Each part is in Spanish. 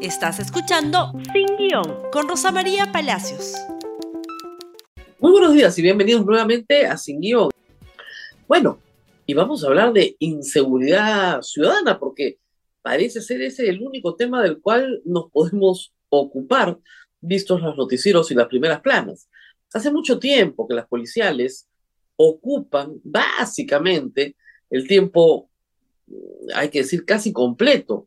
Estás escuchando Sin Guión con Rosa María Palacios. Muy buenos días y bienvenidos nuevamente a Sin Guión. Bueno, y vamos a hablar de inseguridad ciudadana porque parece ser ese el único tema del cual nos podemos ocupar, vistos los noticieros y las primeras planas. Hace mucho tiempo que las policiales ocupan básicamente el tiempo, hay que decir, casi completo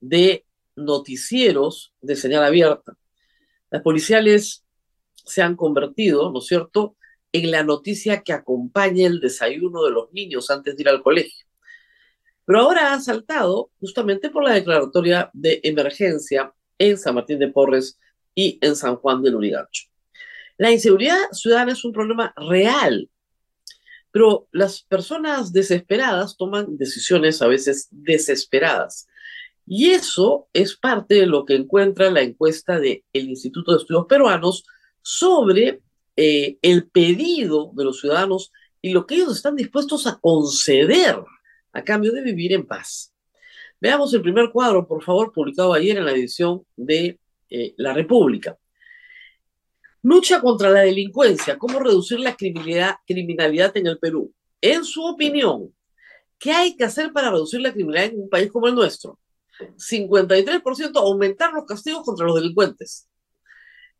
de noticieros de señal abierta. Las policiales se han convertido, ¿no es cierto?, en la noticia que acompaña el desayuno de los niños antes de ir al colegio. Pero ahora ha saltado justamente por la declaratoria de emergencia en San Martín de Porres y en San Juan de Lurigancho. La inseguridad ciudadana es un problema real, pero las personas desesperadas toman decisiones a veces desesperadas. Y eso es parte de lo que encuentra la encuesta del Instituto de Estudios Peruanos sobre eh, el pedido de los ciudadanos y lo que ellos están dispuestos a conceder a cambio de vivir en paz. Veamos el primer cuadro, por favor, publicado ayer en la edición de eh, La República. Lucha contra la delincuencia, cómo reducir la criminalidad, criminalidad en el Perú. En su opinión, ¿qué hay que hacer para reducir la criminalidad en un país como el nuestro? 53% aumentar los castigos contra los delincuentes.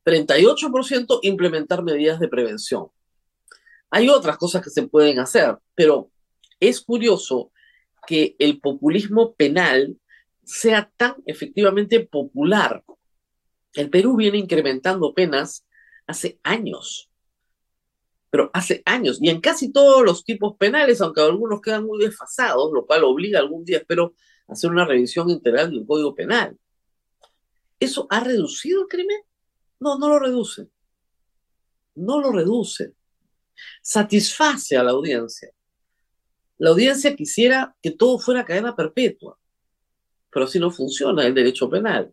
38% implementar medidas de prevención. Hay otras cosas que se pueden hacer, pero es curioso que el populismo penal sea tan efectivamente popular. El Perú viene incrementando penas hace años, pero hace años, y en casi todos los tipos penales, aunque algunos quedan muy desfasados, lo cual obliga algún día, espero, hacer una revisión integral del Código Penal. ¿Eso ha reducido el crimen? No, no lo reduce. No lo reduce. Satisface a la audiencia. La audiencia quisiera que todo fuera cadena perpetua, pero así no funciona el derecho penal.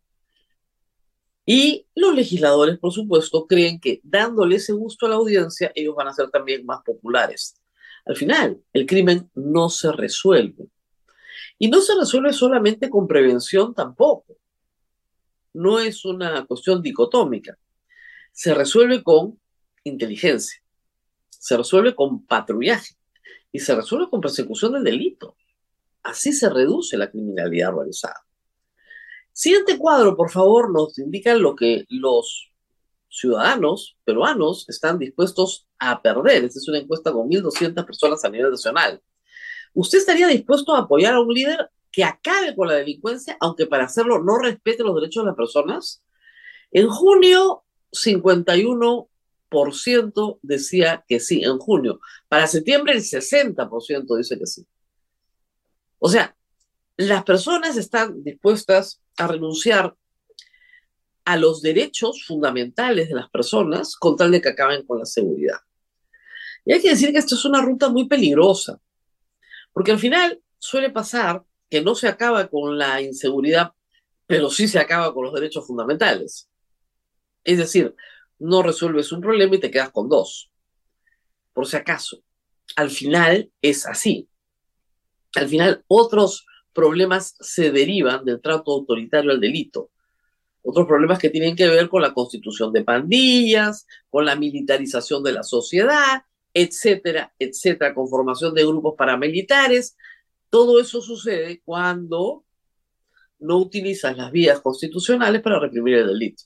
Y los legisladores, por supuesto, creen que dándole ese gusto a la audiencia, ellos van a ser también más populares. Al final, el crimen no se resuelve. Y no se resuelve solamente con prevención tampoco. No es una cuestión dicotómica. Se resuelve con inteligencia, se resuelve con patrullaje y se resuelve con persecución del delito. Así se reduce la criminalidad organizada. Siguiente cuadro, por favor, nos indica lo que los ciudadanos peruanos están dispuestos a perder. Esta es una encuesta con 1.200 personas a nivel nacional. ¿Usted estaría dispuesto a apoyar a un líder que acabe con la delincuencia, aunque para hacerlo no respete los derechos de las personas? En junio, 51% decía que sí, en junio. Para septiembre, el 60% dice que sí. O sea, las personas están dispuestas a renunciar a los derechos fundamentales de las personas con tal de que acaben con la seguridad. Y hay que decir que esto es una ruta muy peligrosa, porque al final suele pasar que no se acaba con la inseguridad, pero sí se acaba con los derechos fundamentales. Es decir, no resuelves un problema y te quedas con dos. Por si acaso, al final es así. Al final otros problemas se derivan del trato autoritario al delito. Otros problemas que tienen que ver con la constitución de pandillas, con la militarización de la sociedad, etcétera, etcétera, con formación de grupos paramilitares. Todo eso sucede cuando no utilizas las vías constitucionales para reprimir el delito.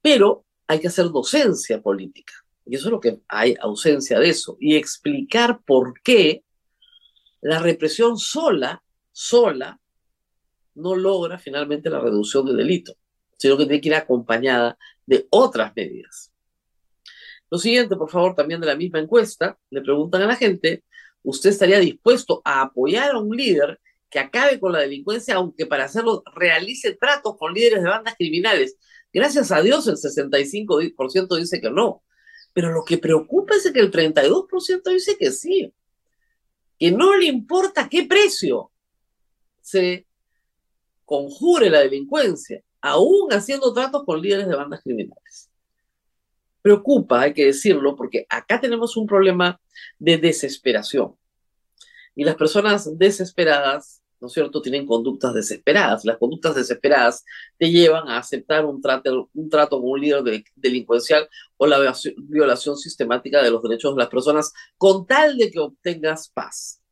Pero hay que hacer docencia política. Y eso es lo que hay ausencia de eso. Y explicar por qué la represión sola, sola, no logra finalmente la reducción del delito, sino que tiene que ir acompañada de otras medidas. Lo siguiente, por favor, también de la misma encuesta, le preguntan a la gente, ¿usted estaría dispuesto a apoyar a un líder que acabe con la delincuencia, aunque para hacerlo realice tratos con líderes de bandas criminales? Gracias a Dios el 65% dice que no, pero lo que preocupa es que el 32% dice que sí, que no le importa qué precio se conjure la delincuencia, aún haciendo tratos con líderes de bandas criminales preocupa, hay que decirlo, porque acá tenemos un problema de desesperación. Y las personas desesperadas ¿no es cierto?, tienen conductas desesperadas. Las conductas desesperadas te llevan a aceptar un trato, un trato con un líder delincuencial o la violación sistemática de los derechos de las personas con tal de que obtengas paz.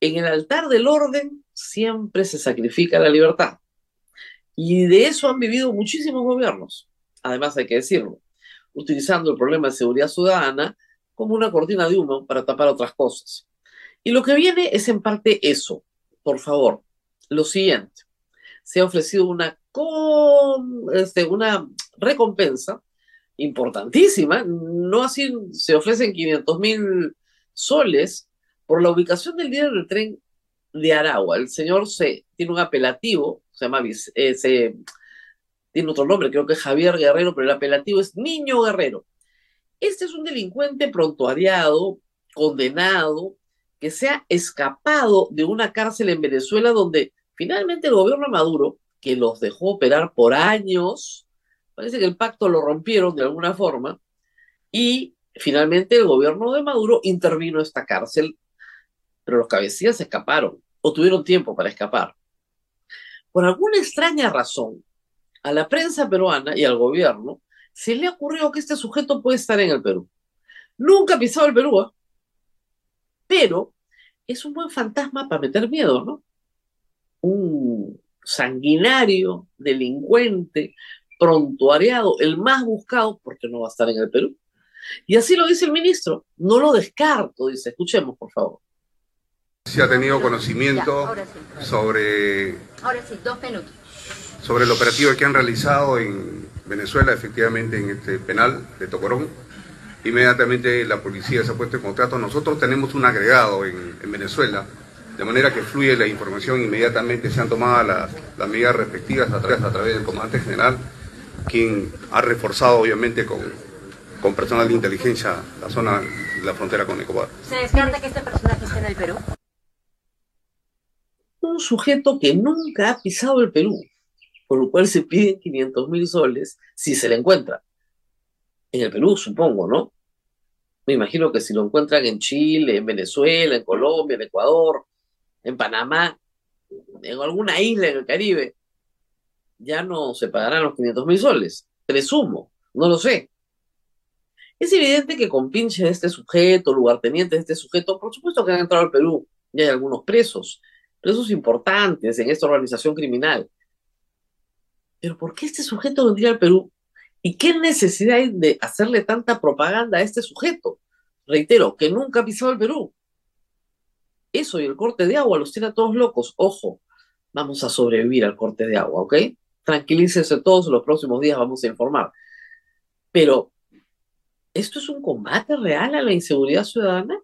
En el altar del orden siempre se sacrifica la libertad. Y de eso han vivido muchísimos gobiernos. Además, hay que decirlo, utilizando el problema de seguridad ciudadana como una cortina de humo para tapar otras cosas. Y lo que viene es en parte eso, por favor, lo siguiente. Se ha ofrecido una, este, una recompensa importantísima, no así se ofrecen 500 mil soles por la ubicación del líder del tren de Aragua. El señor se, tiene un apelativo, se llama, eh, tiene otro nombre, creo que es Javier Guerrero, pero el apelativo es Niño Guerrero. Este es un delincuente prontuariado, condenado, que se ha escapado de una cárcel en Venezuela donde finalmente el gobierno de Maduro, que los dejó operar por años, parece que el pacto lo rompieron de alguna forma, y finalmente el gobierno de Maduro intervino esta cárcel, pero los cabecillas escaparon o tuvieron tiempo para escapar. Por alguna extraña razón, a la prensa peruana y al gobierno se le ocurrió que este sujeto puede estar en el Perú. Nunca ha pisado el Perú, ¿eh? pero es un buen fantasma para meter miedo, ¿no? Un sanguinario, delincuente, prontuariado, el más buscado, porque no va a estar en el Perú. Y así lo dice el ministro, no lo descarto, dice, escuchemos por favor. Si ha tenido conocimiento sobre... Ahora sí, dos minutos. Sobre el operativo que han realizado en Venezuela, efectivamente en este penal de Tocorón Inmediatamente la policía se ha puesto en contrato. Nosotros tenemos un agregado en, Venezuela, de manera que fluye la información inmediatamente, se han tomado las, medidas respectivas a través, a través del comandante general, quien ha reforzado obviamente con, con personal de inteligencia la zona, la frontera con Ecuador. ¿Se descarta que este personaje esté en el Perú? Un sujeto que nunca ha pisado el Perú, por lo cual se piden 500 mil soles si se le encuentra en el Perú, supongo, ¿no? Me imagino que si lo encuentran en Chile, en Venezuela, en Colombia, en Ecuador, en Panamá, en alguna isla en el Caribe, ya no se pagarán los 500 mil soles. Presumo, no lo sé. Es evidente que con pinche de este sujeto, lugarteniente de este sujeto, por supuesto que han entrado al Perú y hay algunos presos, presos importantes en esta organización criminal. Pero ¿por qué este sujeto vendría al Perú ¿Y qué necesidad hay de hacerle tanta propaganda a este sujeto? Reitero, que nunca ha pisado el Perú. Eso y el corte de agua los tiene a todos locos. Ojo, vamos a sobrevivir al corte de agua, ¿ok? Tranquilícense todos, los próximos días vamos a informar. Pero, ¿esto es un combate real a la inseguridad ciudadana?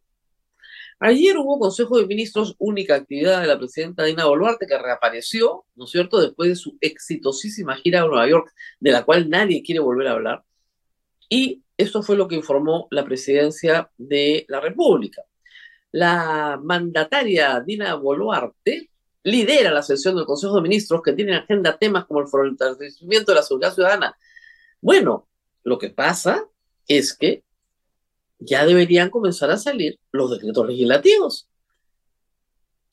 Ayer hubo Consejo de Ministros, única actividad de la presidenta Dina Boluarte, que reapareció, ¿no es cierto?, después de su exitosísima gira a Nueva York, de la cual nadie quiere volver a hablar. Y esto fue lo que informó la presidencia de la República. La mandataria Dina Boluarte lidera la sesión del Consejo de Ministros que tiene en agenda temas como el fortalecimiento de la seguridad ciudadana. Bueno, lo que pasa es que ya deberían comenzar a salir los decretos legislativos.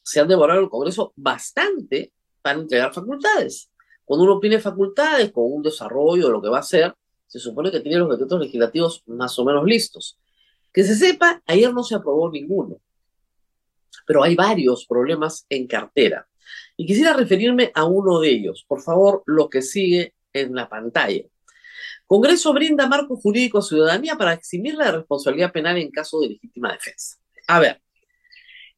Se han devorado el Congreso bastante para entregar facultades. Cuando uno tiene facultades con un desarrollo de lo que va a hacer, se supone que tiene los decretos legislativos más o menos listos. Que se sepa, ayer no se aprobó ninguno, pero hay varios problemas en cartera. Y quisiera referirme a uno de ellos. Por favor, lo que sigue en la pantalla. Congreso brinda marco jurídico a ciudadanía para eximirla de responsabilidad penal en caso de legítima defensa. A ver,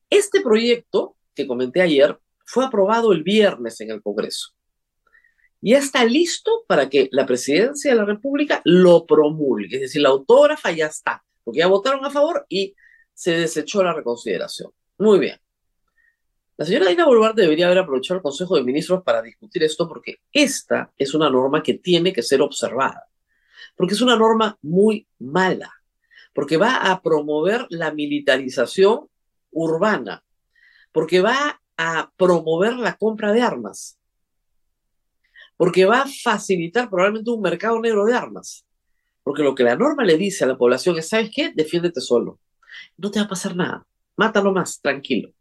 este proyecto que comenté ayer fue aprobado el viernes en el Congreso. Ya está listo para que la presidencia de la República lo promulgue. Es decir, la autógrafa ya está, porque ya votaron a favor y se desechó la reconsideración. Muy bien. La señora Dina Boluarte debería haber aprovechado el Consejo de Ministros para discutir esto porque esta es una norma que tiene que ser observada porque es una norma muy mala, porque va a promover la militarización urbana, porque va a promover la compra de armas, porque va a facilitar probablemente un mercado negro de armas, porque lo que la norma le dice a la población es, ¿sabes qué? Defiéndete solo, no te va a pasar nada, mátalo más, tranquilo.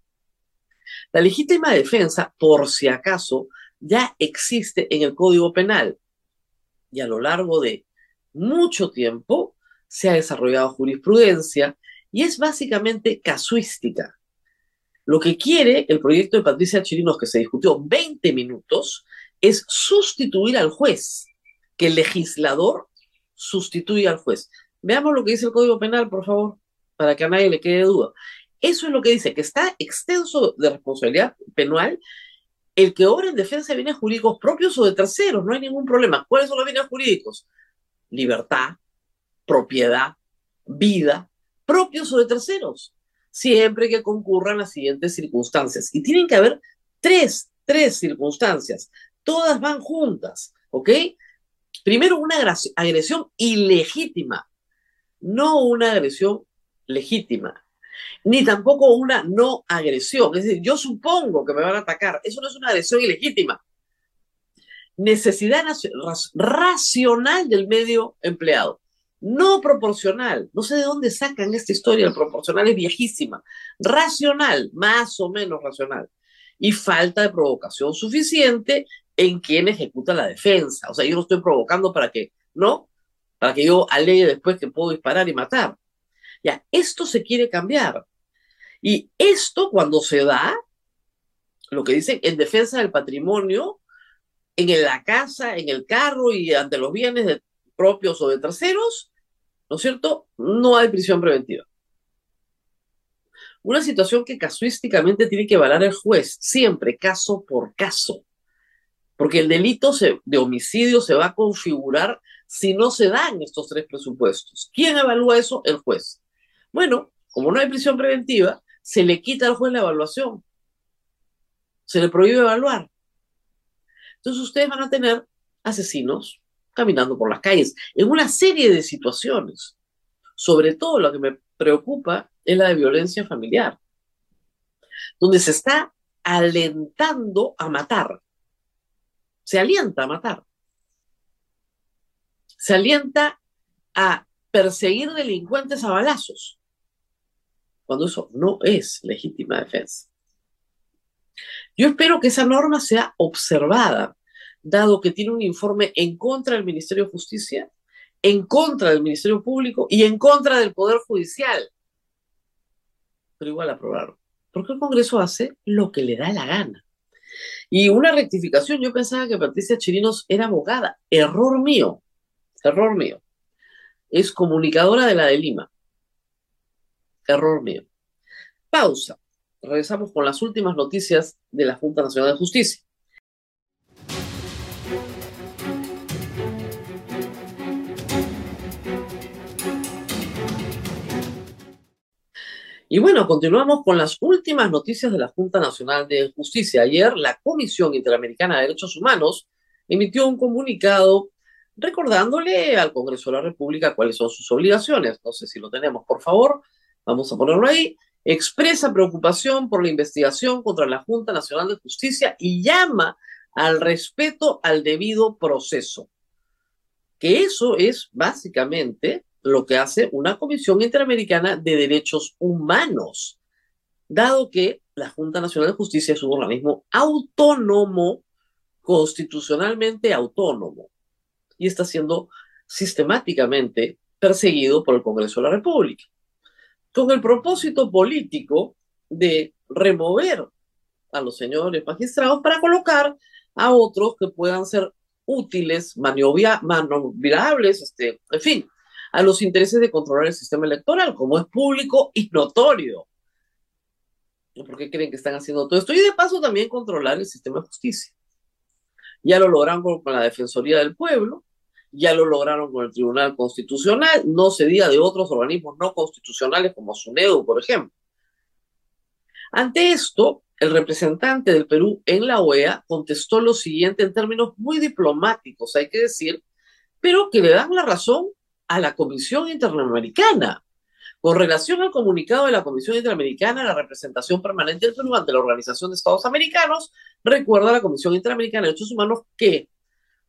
La legítima defensa, por si acaso, ya existe en el Código Penal y a lo largo de mucho tiempo se ha desarrollado jurisprudencia y es básicamente casuística. Lo que quiere el proyecto de Patricia Chirinos, que se discutió 20 minutos, es sustituir al juez, que el legislador sustituya al juez. Veamos lo que dice el Código Penal, por favor, para que a nadie le quede duda. Eso es lo que dice, que está extenso de responsabilidad penal el que obra en defensa de bienes jurídicos propios o de terceros, no hay ningún problema. ¿Cuáles son los bienes jurídicos? Libertad, propiedad, vida, propios o de terceros, siempre que concurran las siguientes circunstancias. Y tienen que haber tres, tres circunstancias. Todas van juntas, ¿ok? Primero, una agresión ilegítima, no una agresión legítima, ni tampoco una no agresión. Es decir, yo supongo que me van a atacar. Eso no es una agresión ilegítima. Necesidad racional del medio empleado. No proporcional. No sé de dónde sacan esta historia. El proporcional es viejísima. Racional, más o menos racional. Y falta de provocación suficiente en quien ejecuta la defensa. O sea, yo no estoy provocando para que, ¿no? Para que yo alegue después que puedo disparar y matar. Ya, esto se quiere cambiar. Y esto cuando se da, lo que dicen en defensa del patrimonio, en la casa, en el carro y ante los bienes propios o de terceros, ¿no es cierto? No hay prisión preventiva. Una situación que casuísticamente tiene que evaluar el juez, siempre caso por caso, porque el delito de homicidio se va a configurar si no se dan estos tres presupuestos. ¿Quién evalúa eso? El juez. Bueno, como no hay prisión preventiva, se le quita al juez la evaluación. Se le prohíbe evaluar. Entonces ustedes van a tener asesinos caminando por las calles en una serie de situaciones. Sobre todo lo que me preocupa es la de violencia familiar, donde se está alentando a matar. Se alienta a matar. Se alienta a perseguir delincuentes a balazos cuando eso no es legítima defensa. Yo espero que esa norma sea observada, dado que tiene un informe en contra del Ministerio de Justicia, en contra del Ministerio Público y en contra del Poder Judicial. Pero igual aprobaron. Porque el Congreso hace lo que le da la gana. Y una rectificación, yo pensaba que Patricia Chirinos era abogada. Error mío. Error mío. Es comunicadora de la de Lima. Error mío. Pausa. Regresamos con las últimas noticias de la Junta Nacional de Justicia. Y bueno, continuamos con las últimas noticias de la Junta Nacional de Justicia. Ayer la Comisión Interamericana de Derechos Humanos emitió un comunicado recordándole al Congreso de la República cuáles son sus obligaciones. No sé si lo tenemos, por favor. Vamos a ponerlo ahí, expresa preocupación por la investigación contra la Junta Nacional de Justicia y llama al respeto al debido proceso. Que eso es básicamente lo que hace una Comisión Interamericana de Derechos Humanos, dado que la Junta Nacional de Justicia es un organismo autónomo, constitucionalmente autónomo, y está siendo sistemáticamente perseguido por el Congreso de la República con el propósito político de remover a los señores magistrados para colocar a otros que puedan ser útiles, maniobrables, este, en fin, a los intereses de controlar el sistema electoral, como es público y notorio. ¿Por qué creen que están haciendo todo esto? Y de paso también controlar el sistema de justicia. Ya lo lograron con la Defensoría del Pueblo, ya lo lograron con el Tribunal Constitucional, no se diga de otros organismos no constitucionales como SUNEDU, por ejemplo. Ante esto, el representante del Perú en la OEA contestó lo siguiente en términos muy diplomáticos, hay que decir, pero que le dan la razón a la Comisión Interamericana. Con relación al comunicado de la Comisión Interamericana, la representación permanente del Perú ante la Organización de Estados Americanos, recuerda a la Comisión Interamericana de Derechos Humanos que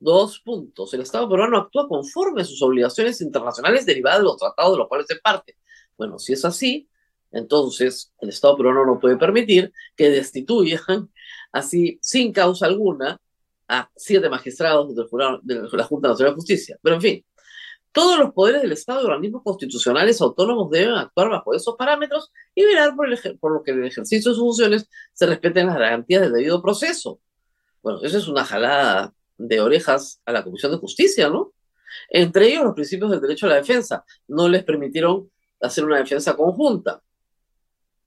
Dos puntos. El Estado peruano actúa conforme a sus obligaciones internacionales derivadas de los tratados de los cuales es parte. Bueno, si es así, Entonces, el Estado peruano no puede permitir que destituyan así, sin causa alguna, a siete magistrados de la Junta Nacional de Justicia. Pero en fin, todos los poderes del Estado y organismos constitucionales autónomos deben actuar bajo esos parámetros y velar por, el, lo que en el ejercicio de sus funciones se respeten las garantías del debido proceso. Bueno, eso es una jalada de orejas a la Comisión de Justicia, ¿no? Entre ellos los principios del derecho a la defensa. No les permitieron hacer una defensa conjunta.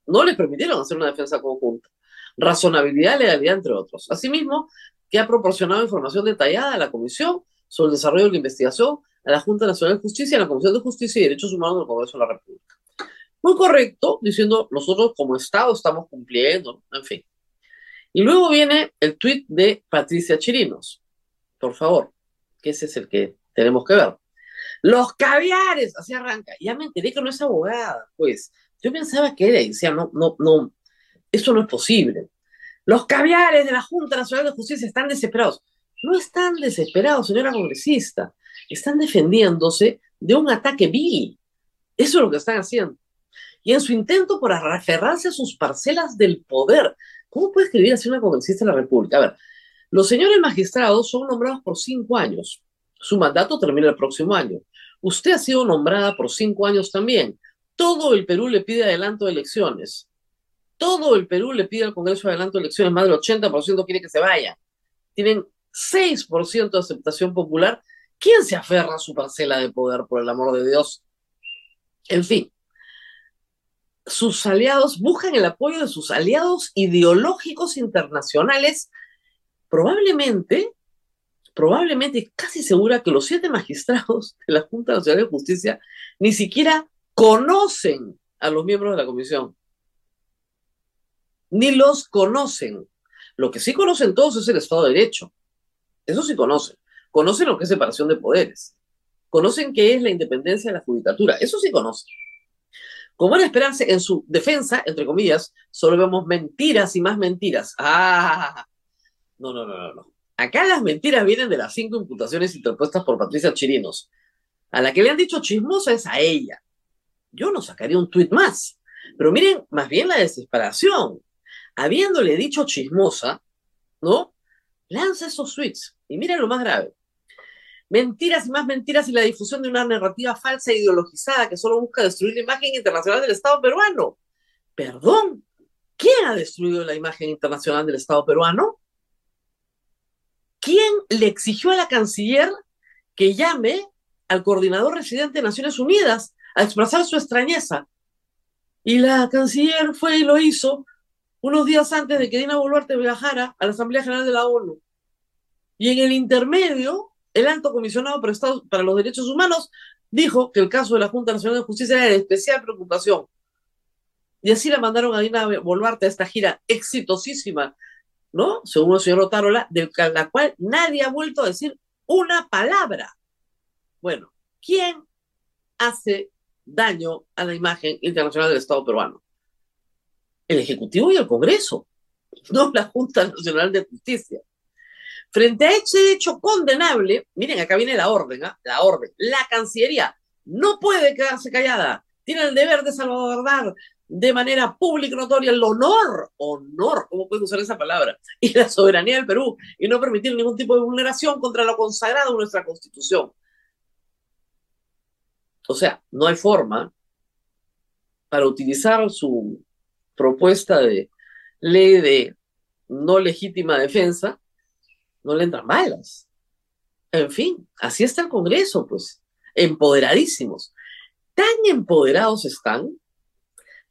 No les permitieron hacer una defensa conjunta. Razonabilidad, legalidad, entre otros. Asimismo, que ha proporcionado información detallada a la Comisión sobre el desarrollo de la investigación, a la Junta Nacional de Justicia, a la Comisión de Justicia y Derechos Humanos del Congreso de la República. Muy correcto, diciendo nosotros como Estado estamos cumpliendo, en fin. Y luego viene el tuit de Patricia Chirinos. Por favor, que ese es el que tenemos que ver. Los caviares, así arranca. Ya me enteré que no es abogada, pues. Yo pensaba que era y decía, no, no, no, eso no es posible. Los caviares de la Junta Nacional de Justicia están desesperados. No están desesperados, señora congresista. Están defendiéndose de un ataque vil. Eso es lo que están haciendo. Y en su intento por aferrarse a sus parcelas del poder, ¿cómo puede escribir así una congresista de la República? A ver, los señores magistrados son nombrados por cinco años. Su mandato termina el próximo año. Usted ha sido nombrada por cinco años también. Todo el Perú le pide adelanto de elecciones. Todo el Perú le pide al Congreso adelanto de elecciones. Más del 80% quiere que se vaya. Tienen 6% de aceptación popular. ¿Quién se aferra a su parcela de poder, por el amor de Dios? En fin, sus aliados buscan el apoyo de sus aliados ideológicos internacionales, probablemente probablemente casi segura que los siete magistrados de la Junta Nacional de Justicia ni siquiera conocen a los miembros de la comisión. Ni los conocen. Lo que sí conocen todos es el Estado de Derecho. Eso sí conocen. Conocen lo que es separación de poderes. Conocen qué es la independencia de la judicatura. Eso sí conocen. Como era esperarse, en su defensa, entre comillas, solo vemos mentiras y más mentiras. Ah, no, no, no, no, no. Acá las mentiras vienen de las cinco imputaciones interpuestas por Patricia Chirinos. A la que le han dicho chismosa es a ella. Yo no sacaría un tuit más. Pero miren, más bien la desesperación. Habiéndole dicho chismosa, ¿no? Lanza esos tweets. Y miren lo más grave. Mentiras y más mentiras y la difusión de una narrativa falsa e ideologizada que solo busca destruir la imagen internacional del Estado peruano. Perdón, ¿quién ha destruido la imagen internacional del Estado peruano? ¿Quién le exigió a la canciller que llame al coordinador residente de Naciones Unidas a expresar su extrañeza? Y la canciller fue y lo hizo unos días antes de que Dina Boluarte viajara a la Asamblea General de la ONU. Y en el intermedio, el alto comisionado para, para los Derechos Humanos dijo que el caso de la Junta Nacional de Justicia era de especial preocupación. Y así la mandaron a Dina Boluarte a esta gira exitosísima ¿no? Según el señor Otárola, de la cual nadie ha vuelto a decir una palabra. Bueno, ¿quién hace daño a la imagen internacional del Estado peruano? El Ejecutivo y el Congreso, no la Junta Nacional de Justicia. Frente a ese hecho condenable, miren, acá viene la orden, ¿ah? la orden, la Cancillería no puede quedarse callada, tiene el deber de salvaguardar de manera pública notoria el honor, honor, ¿cómo puedes usar esa palabra? Y la soberanía del Perú y no permitir ningún tipo de vulneración contra lo consagrado en nuestra constitución. O sea, no hay forma para utilizar su propuesta de ley de no legítima defensa, no le entran balas. En fin, así está el Congreso, pues, empoderadísimos. Tan empoderados están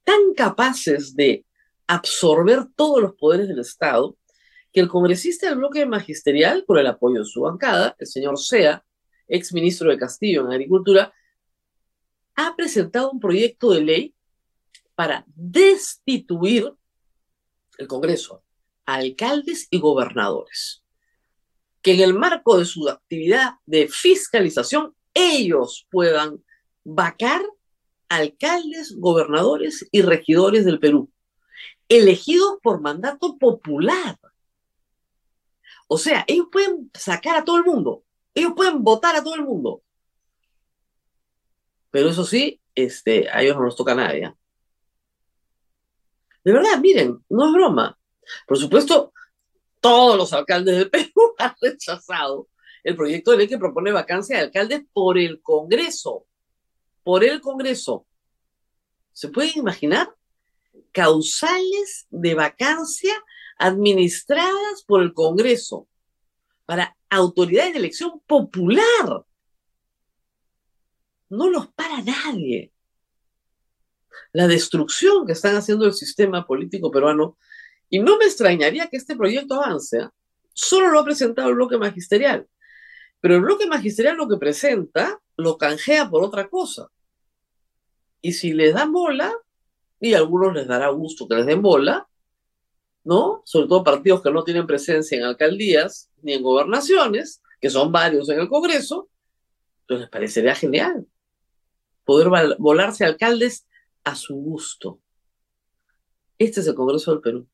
tan capaces de absorber todos los poderes del Estado que el congresista del bloque magisterial, con el apoyo de su bancada, el señor Sea, ex ministro de Castillo en Agricultura, ha presentado un proyecto de ley para destituir el Congreso, alcaldes y gobernadores, que en el marco de su actividad de fiscalización ellos puedan vacar alcaldes, gobernadores y regidores del Perú, elegidos por mandato popular. O sea, ellos pueden sacar a todo el mundo, ellos pueden votar a todo el mundo. Pero eso sí, este, a ellos no nos toca nada. De verdad, miren, no es broma. Por supuesto, todos los alcaldes del Perú han rechazado el proyecto de ley que propone vacancia de alcaldes por el Congreso. Por el Congreso. ¿Se pueden imaginar? Causales de vacancia administradas por el Congreso para autoridades de elección popular. No los para nadie. La destrucción que están haciendo el sistema político peruano, y no me extrañaría que este proyecto avance, solo lo ha presentado el bloque magisterial. Pero el bloque magisterial lo que presenta lo canjea por otra cosa. Y si les dan bola, y a algunos les dará gusto que les den bola, ¿no? Sobre todo partidos que no tienen presencia en alcaldías ni en gobernaciones, que son varios en el Congreso, pues les parecería genial poder volarse alcaldes a su gusto. Este es el Congreso del Perú.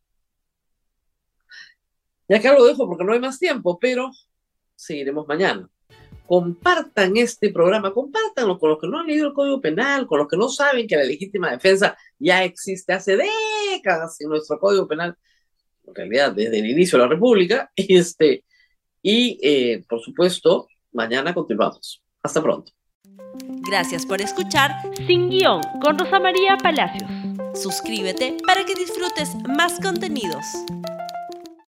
Y acá lo dejo porque no hay más tiempo, pero seguiremos mañana. Compartan este programa, compártanlo con los que no han leído el Código Penal, con los que no saben que la legítima defensa ya existe hace décadas en nuestro Código Penal, en realidad desde el inicio de la República, este, y eh, por supuesto, mañana continuamos. Hasta pronto. Gracias por escuchar Sin Guión con Rosa María Palacios. Suscríbete para que disfrutes más contenidos.